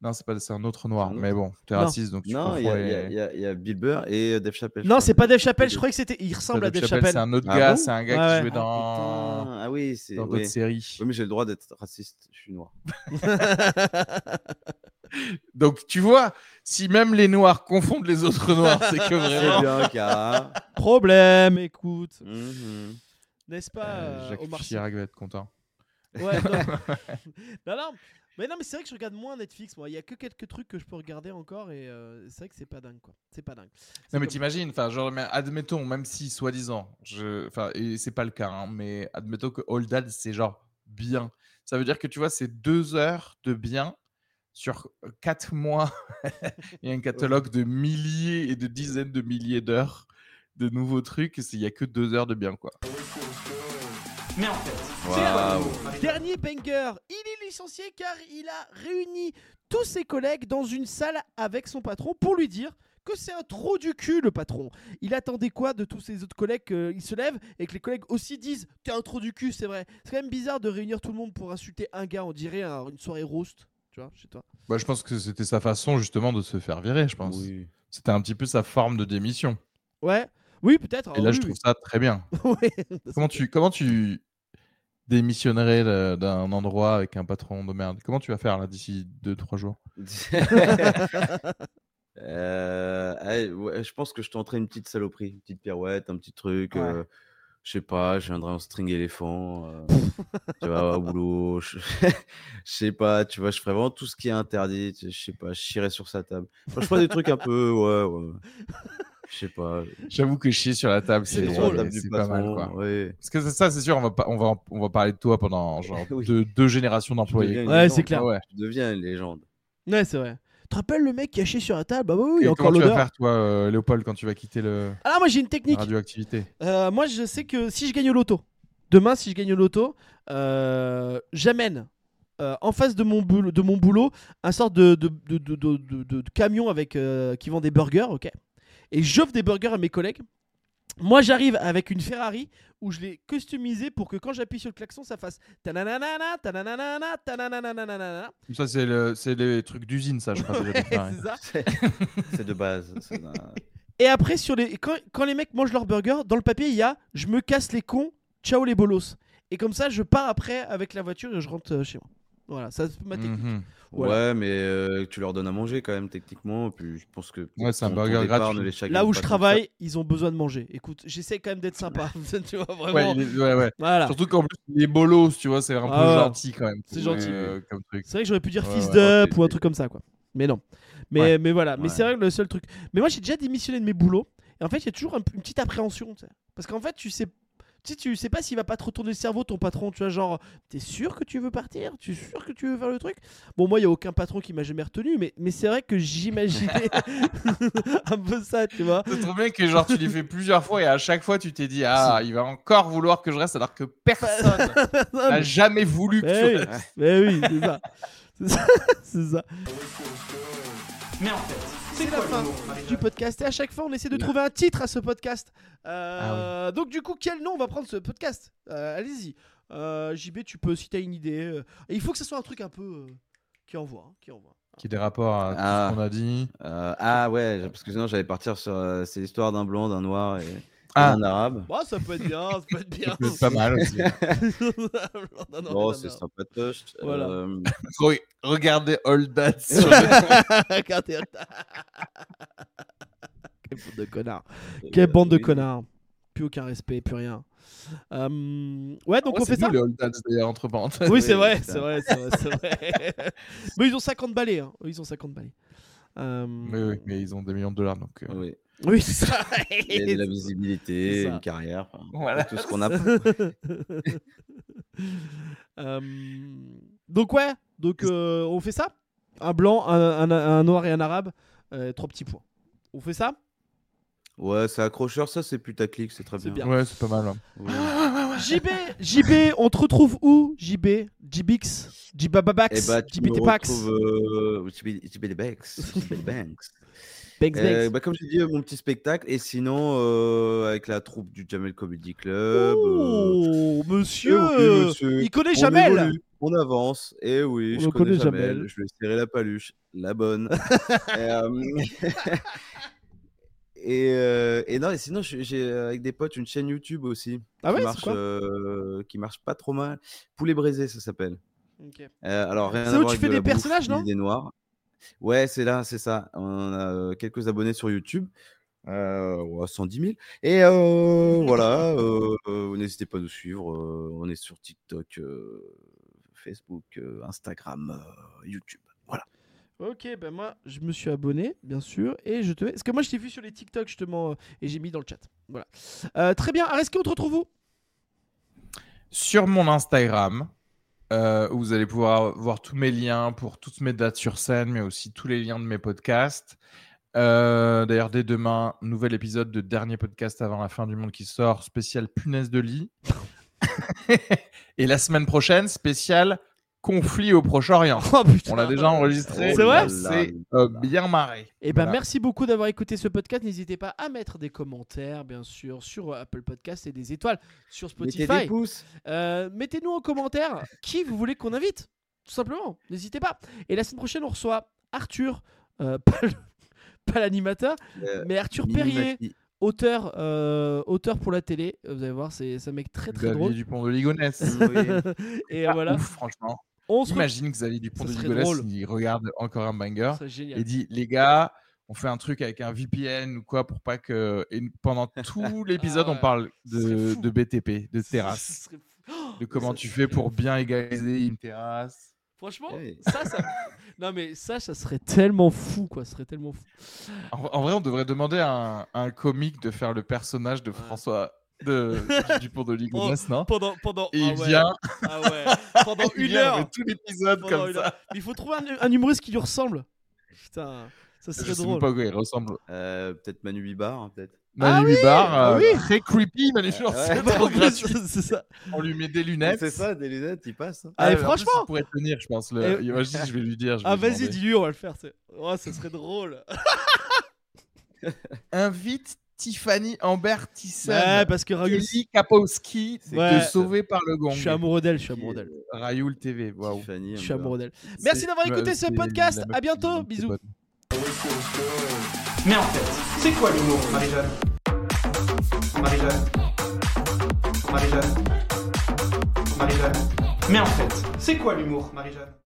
Non, c'est pas, c'est un autre noir. Mais bon, t'es Non. raciste, donc tu Non, il y, a- y y Bill Burr et Dave Chappelle. Non, c'est pas Dave Chappelle. Je croyais que c'était. Il ressemble à Dave C'est Chappelle. un autre Ah gars, bon c'est un gars Ouais, qui jouait dans, Putain, Ah oui, c'est. dans d'autres séries. Oui, mais j'ai le droit d'être raciste. Je suis noir. Donc tu vois, si même les noirs confondent les autres noirs, c'est que vraiment. bien, car. Problème, écoute. Mhm. N'est-ce pas, Euh, euh, Jacques Omar Chirac va être content. Ouais, non. non, non. Mais non, mais c'est vrai que je regarde moins Netflix, moi. Il y a que quelques trucs que je peux regarder encore et euh, c'est vrai que c'est pas dingue, quoi. C'est pas dingue. Non mais t'imagines, enfin genre, mais admettons, même si soi-disant, je, enfin, et c'est pas le cas, hein, mais admettons que All Dad c'est genre bien. Ça veut dire que tu vois, c'est deux heures de bien sur quatre mois. Il y a un catalogue de milliers et de dizaines de milliers d'heures de nouveaux trucs. Il y a que deux heures de bien quoi. Mais en fait. Dernier banger, il est licencié car il a réuni tous ses collègues dans une salle avec son patron pour lui dire que c'est un trou du cul le patron. Il attendait quoi de tous ses autres collègues qu'ils se lèvent et que les collègues aussi disent t'es un trou du cul, c'est vrai. C'est quand même bizarre de réunir tout le monde pour insulter un gars, on dirait un- une soirée roast, tu vois, chez toi. Bah, je pense que c'était sa façon justement de se faire virer, je pense. Oui. C'était un petit peu sa forme de démission. Ouais, oui peut-être. Et là, oui, je trouve ça très bien. Comment tu, comment tu démissionnerais d'un endroit avec un patron de merde? Comment tu vas faire là d'ici 2-3 jours? Euh, allez, ouais, je pense que je tenterai une petite saloperie, une petite pirouette, un petit truc. Ouais. euh, je sais pas, je viendrai en string éléphant. euh, tu vois, au boulot. Je... sais pas, tu vois, je ferais vraiment tout ce qui est interdit. Je sais pas, je chierais sur sa table. Enfin, je ferais des trucs un peu, ouais, ouais. Je sais pas. J'avoue que chier sur la table, C'est c'est sur la drôle. table du c'est pas mal. patron, Quoi. ouais. Parce que c'est ça, c'est sûr, on va, pas, on, va, on va parler de toi pendant genre Oui. deux, deux générations d'employés. Ouais, c'est clair. Ouais. Tu deviens une légende. Ouais, c'est vrai. Tu te rappelles le mec qui a chié sur la table? Bah oui, il y Et a comment encore tu vas l'odeur. faire, toi, euh, Léopold, quand tu vas quitter le Ah, moi j'ai une la technique. radioactivité? Euh, moi, je sais que si je gagne au loto, demain, si je gagne au loto, euh, j'amène euh, en face de mon, boulot, de mon boulot un sorte de, de, de, de- de- de- de camion avec, euh, qui vend des burgers, ok? Et j'offre des burgers à mes collègues. Moi, j'arrive avec une Ferrari où je l'ai customisé pour que quand j'appuie sur le klaxon, ça fasse tananana, tananana, tananana. Ça, c'est le, c'est les trucs d'usine, ça, je crois. Ouais, c'est ça. C'est c'est de base. Et après, sur les... quand, quand les mecs mangent leur burger, dans le papier, il y a Je me casse les cons, ciao les bolos. Et comme ça, je pars après avec la voiture et je rentre euh, chez moi. Voilà, ça c'est ma technique. Mhm. Voilà. Ouais, mais euh, tu leur donnes à manger quand même, techniquement. Puis je pense que. Ouais, c'est un burger départ gratuit. ne les chagrine Là où je travaille, ils ont besoin de manger. Écoute, j'essaie quand même d'être sympa. tu vois, vraiment. Ouais, ouais, ouais. Voilà. Surtout qu'en plus, les bolos, tu vois, c'est un peu Ah gentil quand même. C'est gentil. euh, comme truc. C'est vrai que j'aurais pu dire Ouais, fils ouais, d'up ou un truc comme ça, quoi. Mais non. Mais, Ouais. mais voilà. Mais c'est vrai que le seul truc. Mais moi, j'ai déjà démissionné de mes boulots. Et en fait, il y a toujours un- une petite appréhension. Parce qu'en fait, tu sais. Tu sais, tu sais pas s'il va pas te retourner le cerveau, ton patron. Tu vois, genre, t'es sûr que tu veux partir? Tu es sûr que tu veux faire le truc? Bon, moi, il y a aucun patron qui m'a jamais retenu. Mais, mais c'est vrai que j'imaginais un peu ça, tu vois. C'est trop bien que genre tu l'as fait plusieurs fois et à chaque fois tu t'es dit ah il va encore vouloir que je reste alors que personne n'a jamais voulu que tu Mais oui, restes. mais oui, c'est ça. C'est ça. c'est ça. Mais en fait, C'est la fin du podcast. Et à chaque fois, on essaie de trouver un titre à ce podcast. Euh, Ah Donc, du coup, quel nom on va prendre ce podcast Euh, Allez-y. Euh, JB, tu peux, si t'as une idée. euh, et il faut que ce soit un truc un peu euh, qui envoie. hein, qui envoie. Qui a des rapports à tout Ah. ce qu'on a dit. Euh, ah ouais, parce que sinon j'allais partir sur. euh, c'est l'histoire d'un blanc, d'un noir et Ah. d'un arabe. Bon, ça peut être bien, ça peut être bien. Ça peut être pas mal aussi. non, non, non, c'est sympatoche. Voilà. Euh, Re- Regardez Old Dad sur le- Regardez. Quelle bande de connards. Quelle bande de connards. Plus aucun respect, plus rien. Euh, Ouais, donc Ouais, on fait c'est ça Old Dads d'ailleurs entre parenthèses. Oui, c'est vrai, c'est vrai, c'est vrai, c'est vrai. mais ils ont 50 balais, hein. Ils ont 50 balais. Euh, Oui, oui, mais ils ont des millions de dollars donc. euh, oui. Oui, c'est ça. Il y a de la visibilité, une carrière, enfin, Voilà. tout ce qu'on a. Euh, donc ouais, donc euh, on fait ça? Un blanc, un, un- un noir et un arabe, euh, trois petits points. On fait ça? Ouais, c'est accrocheur, ça c'est putaclic, c'est très C'est bien. bien. Ouais, c'est pas mal. hein. Oui. JB, JB, on te retrouve où? JB, JBX, me JBTpax, JB Banks. Bex Euh, Bex. bah, comme j'ai dit, euh, mon petit spectacle, et sinon, euh, avec la troupe du Jamel Comedy Club. euh, Oh, monsieur, oui, monsieur, il connaît on Jamel. évolue, On avance, et oui, On je connais Jamel, Jamel. je vais serrer la paluche, la bonne. et, euh, non, et sinon, j'ai avec des potes une chaîne YouTube aussi. Ah qui ouais, marche, quoi? euh, qui marche pas trop mal. Poulet braisé, ça s'appelle. Ok. Euh, alors, rien C'est où tu avec fais de des bouffe personnages, non? Des noirs. Ouais, c'est là, c'est ça. On a euh, quelques abonnés sur YouTube. Euh, ouais, 110 000. Et euh, voilà, euh, euh, n'hésitez pas à nous suivre. euh, on est sur TikTok, euh, Facebook, euh, Instagram, euh, YouTube. Voilà. Ok, ben moi je me suis abonné, bien sûr, et je te. Parce que moi je t'ai vu sur les TikTok justement euh, et j'ai mis dans le chat. Voilà. Euh, très bien. Areski, on te retrouve où? Sur mon Instagram, euh, où vous allez pouvoir voir tous mes liens pour toutes mes dates sur scène, mais aussi tous les liens de mes podcasts. Euh, D'ailleurs, dès demain, nouvel épisode de dernier podcast avant la fin du monde qui sort, spécial punaise de lit. Et la semaine prochaine, spécial conflit au Proche-Orient. Oh, putain. On l'a déjà enregistré. C'est vrai C'est euh, bien marré. Eh ben, Voilà. merci beaucoup d'avoir écouté ce podcast. N'hésitez pas à mettre des commentaires, bien sûr, sur Apple Podcast et des étoiles sur Mettez Spotify. des pouces. Euh, Mettez-nous en commentaire qui vous voulez qu'on invite. Tout simplement. N'hésitez pas. Et la semaine prochaine, on reçoit Arthur, euh, pas le- pas l'animateur, Euh, mais Arthur Perrier, auteur, euh, auteur pour la télé. Euh, Vous allez voir, c'est c'est un mec très très Xavier drôle. Dupont de Ligonnès. Et Ah, voilà. ouf, franchement. On se. Imagine Xavier Dupont de drôle. il regarde encore un banger et dit les gars, on fait un truc avec un VPN ou quoi pour pas que. Et pendant tout l'épisode, Ah ouais. on parle Ce serait de, BTP, de terrasse. Oh, de comment ça- tu fais pour bien égaliser une terrasse. Franchement, Hey. ça, ça. Non, mais ça, ça serait tellement fou, quoi. Serait tellement fou. En, en vrai, on devrait demander à un, à un comique de faire le personnage de François de, Dupont de Ligonnès, non Pendant. pendant Et ah il ouais. vient, Ah ouais. Pendant il une vient, heure. fait tout l'épisode Pendant comme une ça. heure. Mais il faut trouver un, un humoriste qui lui ressemble. Putain, ça Je serait sais drôle. pas à quoi il ressemble. Euh, Peut-être Manu Bibar, hein, peut-être. Manu oui, Bibar, ah euh, oui. très creepy, Manu Bibar, Ouais. c'est trop en plus, gratuit. c'est ça. On lui met des lunettes. C'est ça, des lunettes, il passe. hein. Ah, plus, franchement. il pourrait tenir, je pense. Le... Je vais lui dire. je vais Ah, lui vas-y, dis-lui, on va le faire. c'est- Oh, ça serait drôle. Invite Tiffany Amber Thyssen. Ouais, parce que Raoul. Kelly Kapowski C'est Ouais. Sauvé par le Gong. Je suis amoureux d'elle, je suis amoureux d'elle. Rayoul TV. Waouh. Je suis amoureux d'elle. Merci d'avoir écouté euh, ce podcast. À bientôt. Bisous. bonne. Mais en fait, c'est quoi l'humour, Marie-Jeanne? Marie-Jeanne? Marie-Jeanne? Marie-Jeanne? Mais en fait, c'est quoi l'humour, Marie-Jeanne?